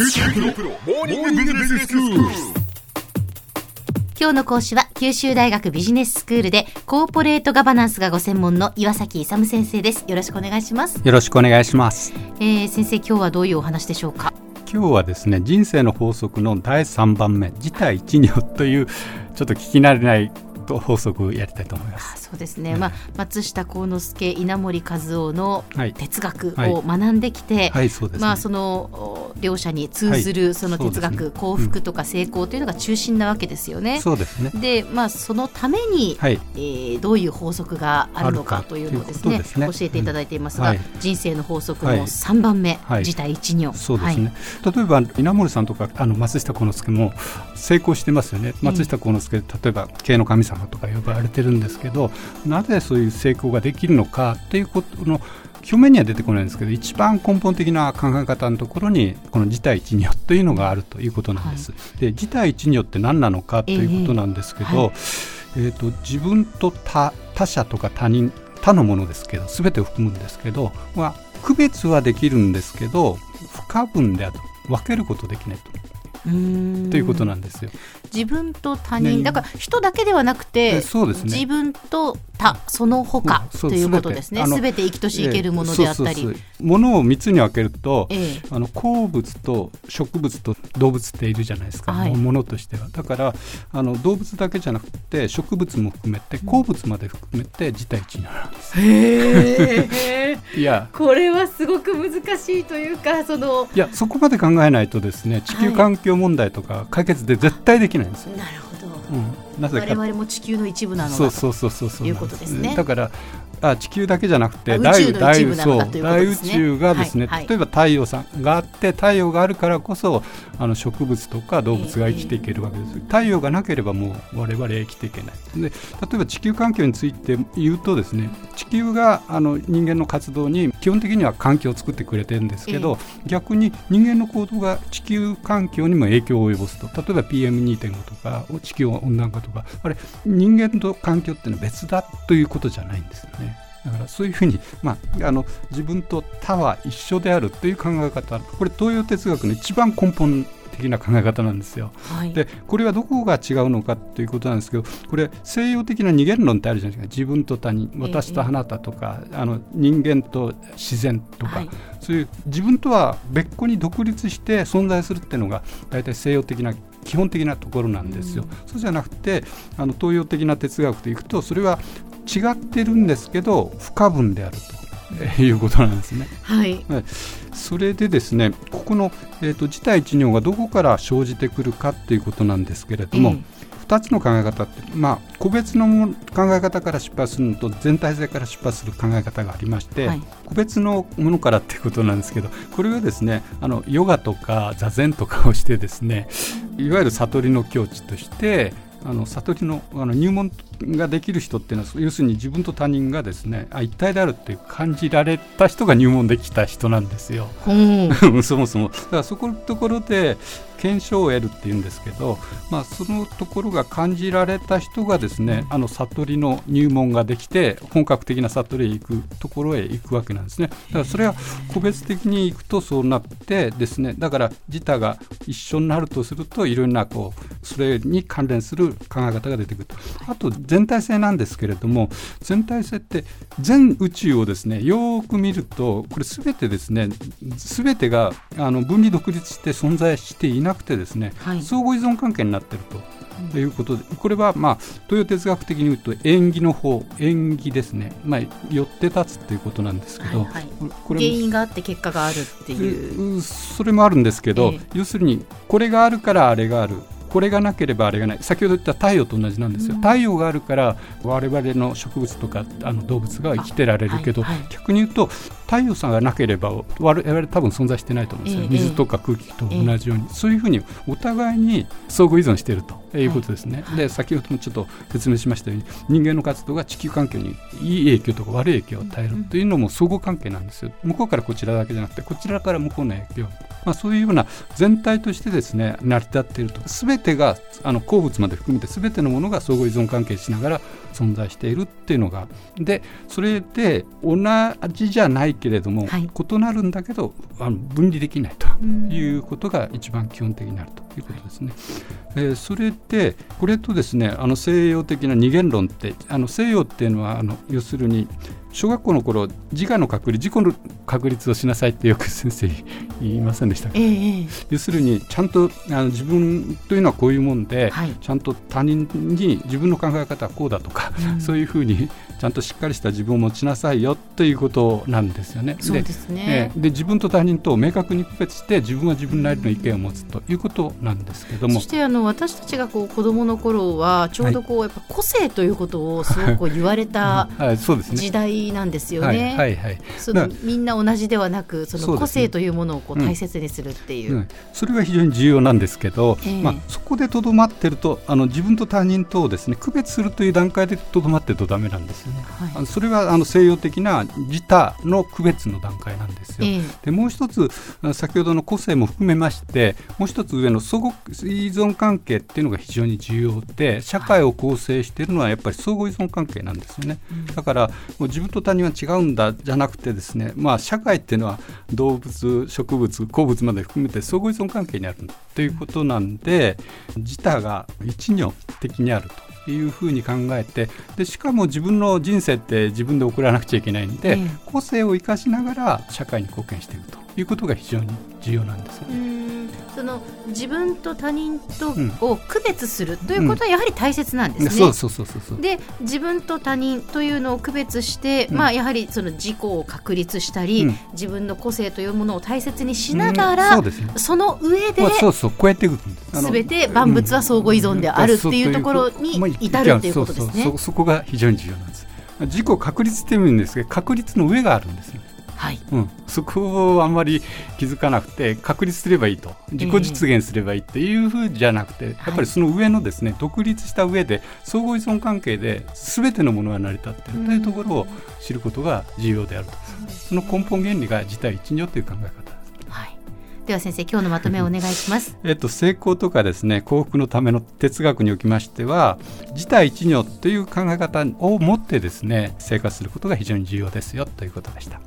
今日の講師は九州大学ビジネススクールでコーポレートガバナンスがご専門の岩崎勇先生です。よろしくお願いします。よろしくお願いします、えー、先生今日はどういうお話でしょうか？今日はですね人生の法則の第3番目自体一如というちょっと聞き慣れない法則をやりたいと思います。そうですね、まあ、松下幸之助稲森和夫の哲学を学んできて、まあ、その両者に通ずるその哲学、幸福とか成功というのが中心なわけですよね。そうですね。で、まあ、そのために、はい、えー、どういう法則があるのかというのをですね、ね、教えていただいていますが、人生の法則の3番目、はい、自体一如。そうですね、例えば稲森さんとかあの松下幸之助も成功してますよね。松下幸之助、例えば経営の神様とか呼ばれてるんですけどなぜそういう成功ができるのかということの表面には出てこないんですけど一番根本的な考え方のところにこの自体一如というのがあるということなんです。はい、で自体一如って何なのかということなんですけど、えーはい、えーと自分と他他者とか他人他のものですけど全てを含むんですけど、まあ、区別はできるんですけど不可分である分けることできないと。ということなんですよ。自分と他人、ね、だから人だけではなくて、そうですね、自分と他その他ということですね。すべて生きとし生けるものであったり、ものを三つに分けると、ええ、あの鉱物と植物と動物っているじゃないですか。はい、ものとしては。だからあの動物だけじゃなくて植物も含めて鉱物まで含めて自体一になるんです。へ いやこれはすごく難しいというかそのいやそこまで考えないとですね地球環境問題とか解決で絶対できないんですよ。なるほど。うん、なぜか。我々も地球の一部なのだとそうそうそうそういうことですね。だからあ地球だけじゃなくて大大大宇宙がですね、はいはい、例えば太陽さんがあって太陽があるからこそあの植物とか動物が生きていけるわけです、えー、太陽がなければもう我々生きていけない。で例えば地球環境について言うとですね地球があの人間の活動に基本的には環境を作ってくれてるんですけど、えー、逆に人間の行動が地球環境にも影響を及ぼすと。例えば PM2.5 とか地球温暖化とか。あれ人間と環境っていうのは別だということじゃないんですよね。だからそういうふうに、まあ、あの自分と他は一緒であるという考え方これ東洋哲学の一番根本的な考え方なんですよ。はい、でこれはどこが違うのかということなんですけどこれ西洋的な二元論ってあるじゃないですか。自分と他人私とあなたとか、えー、あの人間と自然とか、はい、そういう自分とは別個に独立して存在するっていうのが大体西洋的な基本的なところなんですよ。うん、そうじゃなくてあの東洋的な哲学でいくとそれは違ってるんですけど不可分であるということなんですね。はい、はい、それでですねここの、えーと、自体一如がどこから生じてくるかっていうことなんですけれども、えー、2つの考え方って、まあ、個別の考え方から出発するのと全体性から出発する考え方がありまして、はい、個別のものからっていうことなんですけどこれはですねあのヨガとか座禅とかをしてですねいわゆる悟りの境地としてあの悟りのあの入門ができる人っていうのは要するに自分と他人がですねあ一体であるっていう感じられた人が入門できた人なんですよ。そもそも。だからそこのところで検証を得るっていうんですけど、まあ、そのところが感じられた人がですねあの悟りの入門ができて本格的な悟りへ行くところへ行くわけなんですね。だからそれは個別的に行くとそうなってですねだから自他が一緒になるとするといろんなこうそれに関連する考え方が出てくると。あと全体性なんですけれども全体性って全宇宙をですねよく見るとこれ全てですね全てがあの分離独立して存在していなくてですね、はい、相互依存関係になっていると。ということでこれは、まあ、東洋哲学的に言うと縁起の方縁起ですね、まあ、寄って立つということなんですけど、はいはい、これ原因があって結果があるっていう。それもあるんですけど、えー、要するにこれがあるからあれがある。これがなければあれがない。先ほど言った太陽と同じなんですよ、うん、太陽があるから我々の植物とかあの動物が生きてられるけど、はいはい、逆に言うと太陽さんがなければ我々多分存在してないと思うんですよ、えー、水とか空気と同じように、えー、そういうふうにお互いに相互依存しているということですね、はい、で先ほどもちょっと説明しましたように人間の活動が地球環境にいい影響とか悪い影響を与えるというのも相互関係なんですよ。向こうからこちらだけじゃなくてこちらから向こうの影響。まあ、そういうような全体としてですね成り立っていると。全てがあの鉱物まで含めて全てのものが相互依存関係しながら存在しているっていうのが。でそれで同じじゃないけれども、はい、異なるんだけどあの分離できないということが一番基本的になるということですね。はい、えー、それでこれとですねあの西洋的な二元論ってあの西洋っていうのはあの要するに小学校の頃自我の確率自己の確率をしなさいってよく先生 言いませんでしたか、えー、要するにちゃんとあの自分というのはこういうもんで、はい、ちゃんと他人に自分の考え方はこうだとか、うん、そういうふうにちゃんとしっかりした自分を持ちなさいよということなんですよね。そうですね。で自分と他人と明確に区別して自分は自分なりの意見を持つということなんですけども。そしてあの私たちがこう子どもの頃はちょうどこう、はい、やっぱ個性ということをすごく言われた時代なんですよね。はいはい、そのみんな同じではなくその個性というものをこう大切にするっていう、うん。うん、それは非常に重要なんですけど、えー、まあ、そこでとどまってるとあの自分と他人とをですね区別するという段階でとどまってるとだめなんですよね。はい、それれはあの西洋的な自他の区別の段階なんですよ。えー、でもう一つ先ほどの個性も含めましてもう一つ上の相互依存関係っていうのが非常に重要で社会を構成しているのはやっぱり相互依存関係なんですよね。だからもう自分と他人は違うんだじゃなくてですね、まあ、社会っていうのは動物植物鉱物まで含めて相互依存関係にあるということなんで自他が一如的にあると。いうふうに考えてでしかも自分の人生って自分で送らなくちゃいけないんで、えー、個性を生かしながら社会に貢献していくということが非常に重要なんですよね。その自分と他人とを区別するということはやはり大切なんですね。で自分と他人というのを区別して、うん、まあ、やはりその自己を確立したり、うん、自分の個性というものを大切にしながら、うん。そね、その上で、そうそうこうやってすべて万物は相互依存であるっていうところに至るっていうことですね。そこが非常に重要なんです。自己確立っていうんですけど確率の上があるんですよ。はい。うん、そこをあんまり気づかなくて確立すればいいと。自己実現すればいいっていうふうじゃなくて、えー、やっぱりその上のですね、はい、独立した上で相互依存関係で全てのものが成り立っているというところを知ることが重要であると、その根本原理が自体一如という考え方では先生今日のまとめをお願いします。えっと成功とかですね幸福のための哲学におきましては自体一如という考え方を持ってですね生活することが非常に重要ですよということでした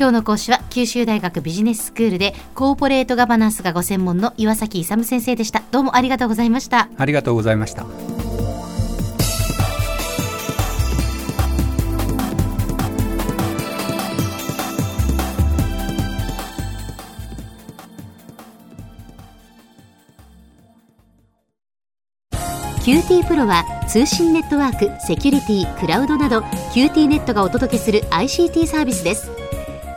今日の講師は九州大学ビジネススクールでコーポレートガバナンスがご専門の岩崎勇先生でした。どうもありがとうございました。ありがとうございました。 QT PRO は通信ネットワーク、セキュリティ、クラウドなど QT ネットがお届けする ICT サービスです